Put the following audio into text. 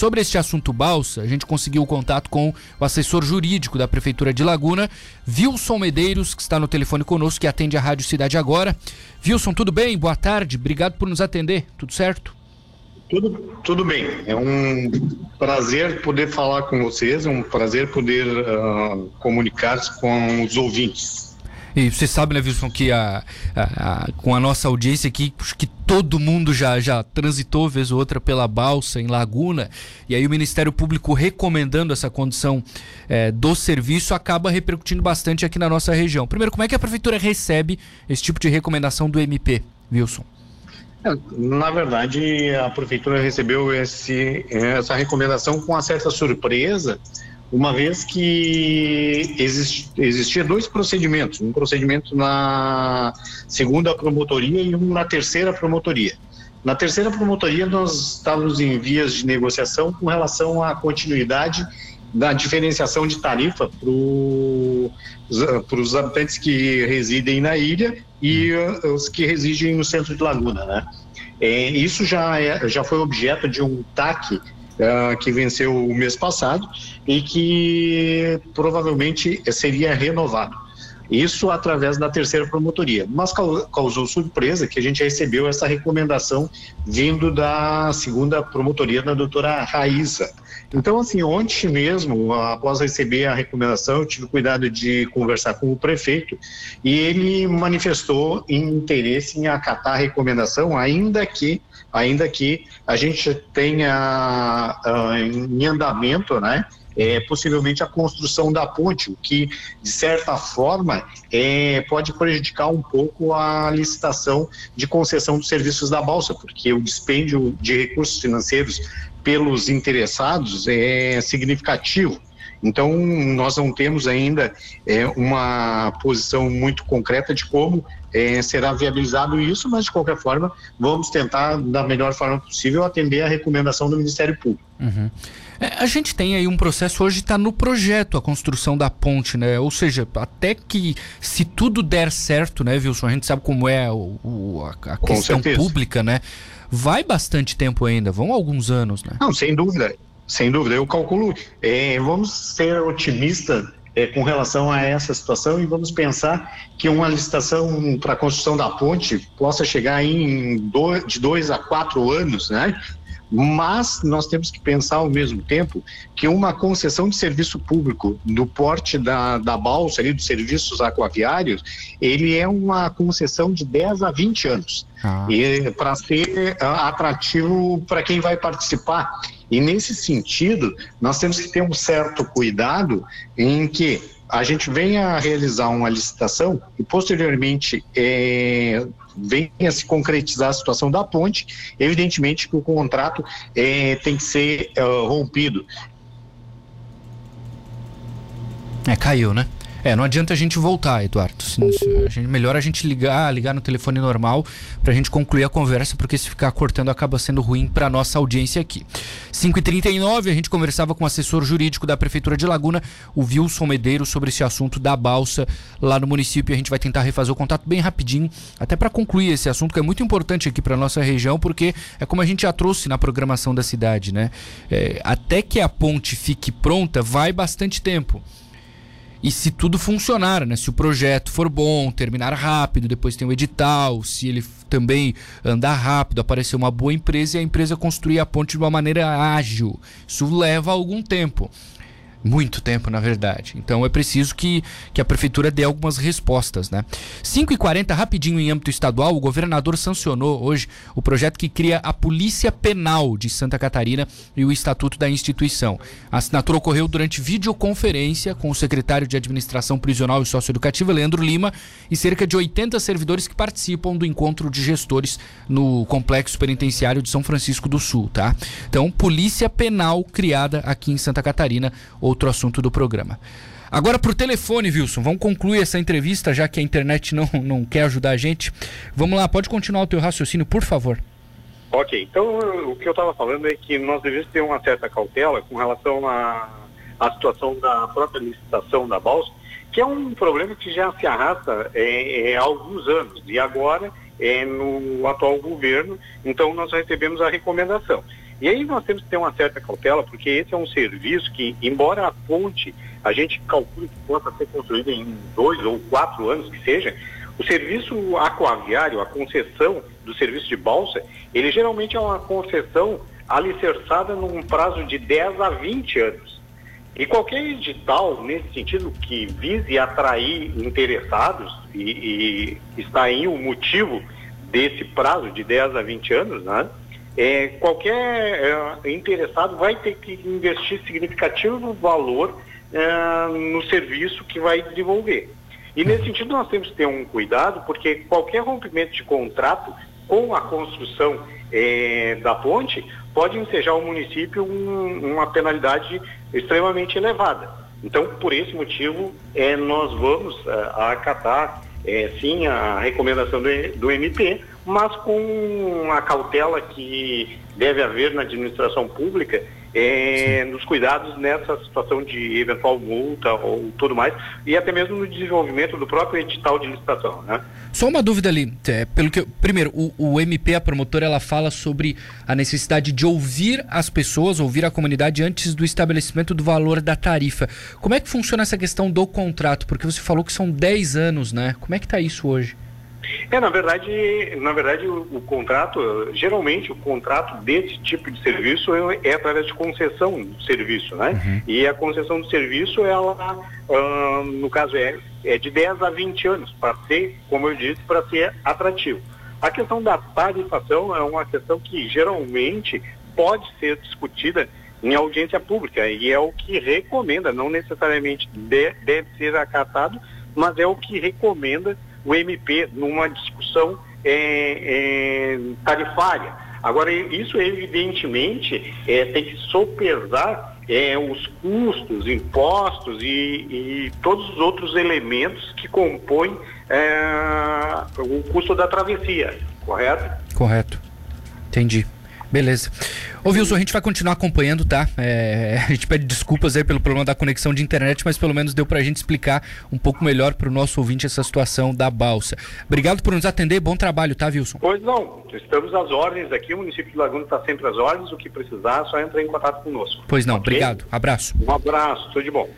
Sobre este assunto balsa, a gente conseguiu o contato com o assessor jurídico da Prefeitura de Laguna, Wilson Medeiros, que está no telefone conosco, que atende a Rádio Cidade Agora. Wilson, tudo bem? Boa tarde, obrigado por nos atender, tudo certo? Tudo, tudo bem, é um prazer poder falar com vocês, é um prazer poder uh, comunicar-se com os ouvintes. E você sabe, né, Wilson, que a, a, a, com a nossa audiência aqui, que todo mundo já, já transitou vez ou outra pela balsa em Laguna, e aí o Ministério Público recomendando essa condição é, do serviço acaba repercutindo bastante aqui na nossa região. Primeiro, como é que a Prefeitura recebe esse tipo de recomendação do MP, Wilson? É, na verdade, a Prefeitura recebeu esse, essa recomendação com uma certa surpresa, uma vez que exist, existia dois procedimentos, um procedimento na segunda promotoria e um na terceira promotoria. Na terceira promotoria nós estávamos em vias de negociação com relação à continuidade da diferenciação de tarifa para os habitantes que residem na ilha e uh, os que residem no centro de Laguna, né? É, isso já, é, já foi objeto de um TAC uh, que venceu o mês passado e que provavelmente seria renovado. Isso através da terceira promotoria. Mas causou surpresa que a gente recebeu essa recomendação vindo da segunda promotoria da doutora Raíssa. Então, assim, ontem mesmo, após receber a recomendação, eu tive cuidado de conversar com o prefeito e ele manifestou interesse em acatar a recomendação, ainda que, ainda que a gente tenha uh, em andamento, né? É, possivelmente a construção da ponte, o que, de certa forma, é, pode prejudicar um pouco a licitação de concessão dos serviços da Balsa, porque o dispêndio de recursos financeiros pelos interessados é significativo. Então, nós não temos ainda é, uma posição muito concreta de como é, será viabilizado isso, mas de qualquer forma, vamos tentar, da melhor forma possível, atender a recomendação do Ministério Público. Uhum. É, a gente tem aí um processo, hoje está no projeto a construção da ponte, né? Ou seja, até que se tudo der certo, né, Wilson? A gente sabe como é o, o a, a questão certeza. pública, né? Vai bastante tempo ainda, vão alguns anos, né? Não, sem dúvida. Sem dúvida, eu calculo. É, vamos ser otimistas é, com relação a essa situação e vamos pensar que uma licitação para a construção da ponte possa chegar em de dois a quatro anos, né? Mas nós temos que pensar ao mesmo tempo que uma concessão de serviço público do porte da, da balsa ali, dos serviços aquaviários, ele é uma concessão de 10 a 20 anos. Ah. E para ser uh, atrativo para quem vai participar. E nesse sentido, nós temos que ter um certo cuidado em que a gente venha a realizar uma licitação e posteriormente é, venha se concretizar a situação da ponte, evidentemente que o contrato é, tem que ser é, rompido. É, caiu, né? É, não adianta a gente voltar, Eduardo. Melhor a gente ligar, ligar no telefone normal para a gente concluir a conversa, porque se ficar cortando acaba sendo ruim para nossa audiência aqui. 5h39, a gente conversava com o assessor jurídico da Prefeitura de Laguna, o Wilson Medeiros, sobre esse assunto da balsa lá no município. A gente vai tentar refazer o contato bem rapidinho, até para concluir esse assunto que é muito importante aqui para nossa região, porque é como a gente já trouxe na programação da cidade, né? É, até que a ponte fique pronta, vai bastante tempo. E se tudo funcionar, né? Se o projeto for bom, terminar rápido, depois tem o edital, se ele também andar rápido, aparecer uma boa empresa e a empresa construir a ponte de uma maneira ágil. Isso leva algum tempo. Muito tempo, na verdade. Então é preciso que, que a prefeitura dê algumas respostas, né? 5h40, rapidinho em âmbito estadual, o governador sancionou hoje o projeto que cria a Polícia Penal de Santa Catarina e o Estatuto da instituição. A assinatura ocorreu durante videoconferência com o secretário de Administração Prisional e Socioeducativa, Leandro Lima, e cerca de 80 servidores que participam do encontro de gestores no Complexo Penitenciário de São Francisco do Sul, tá? Então, Polícia Penal criada aqui em Santa Catarina outro assunto do programa. Agora por telefone, Wilson, vamos concluir essa entrevista, já que a internet não, não quer ajudar a gente. Vamos lá, pode continuar o teu raciocínio, por favor. Ok, então o que eu estava falando é que nós devemos ter uma certa cautela com relação à, à situação da própria licitação da Balsa, que é um problema que já se arrasta é, é, há alguns anos, e agora é no atual governo, então nós recebemos a recomendação. E aí nós temos que ter uma certa cautela, porque esse é um serviço que, embora a ponte a gente calcule que possa ser construída em dois ou quatro anos que seja, o serviço aquaviário, a concessão do serviço de balsa, ele geralmente é uma concessão alicerçada num prazo de 10 a 20 anos. E qualquer edital, nesse sentido, que vise atrair interessados, e, e está aí o motivo desse prazo de 10 a 20 anos, né? É, qualquer é, interessado vai ter que investir significativo valor é, no serviço que vai desenvolver. E nesse sentido nós temos que ter um cuidado, porque qualquer rompimento de contrato com a construção é, da ponte pode ensejar ao município um, uma penalidade extremamente elevada. Então, por esse motivo, é, nós vamos é, acatar sim a recomendação do, do MP, mas com a cautela que deve haver na administração pública é, nos cuidados nessa situação de eventual multa ou tudo mais, e até mesmo no desenvolvimento do próprio edital de licitação. Né? Só uma dúvida ali, é, pelo que primeiro, o, o, MP, a promotora, ela fala sobre a necessidade de ouvir as pessoas, ouvir a comunidade antes do estabelecimento do valor da tarifa. Como é que funciona essa questão do contrato? Porque você falou que são 10 anos, né? Como é que está isso hoje? É, na verdade, na verdade o, o, contrato, geralmente o contrato desse tipo de serviço é, é através de concessão do serviço, né? Uhum. E a concessão do serviço, ela, uh, no caso, é, é de 10 a 20 anos, para ser, como eu disse, para ser atrativo. A questão da tarifação é uma questão que geralmente pode ser discutida em audiência pública e é o que recomenda, não necessariamente de, deve ser acatado, mas é o que recomenda o MP numa discussão é, é, tarifária. Agora, isso evidentemente é, tem que sopesar é, os custos, impostos e, e, todos os outros elementos que compõem é, o custo da travessia, correto? Correto. Entendi. Beleza. Ô Wilson, a gente vai continuar acompanhando, tá? É, a gente pede desculpas aí pelo problema da conexão de internet, mas pelo menos deu pra gente explicar um pouco melhor pro nosso ouvinte essa situação da balsa. Obrigado por nos atender, bom trabalho, tá, Wilson? Pois não, estamos às ordens aqui, o município de Laguna está sempre às ordens, o que precisar, é só entrar em contato conosco. Pois não, okay? obrigado, abraço. Um abraço, tudo de bom.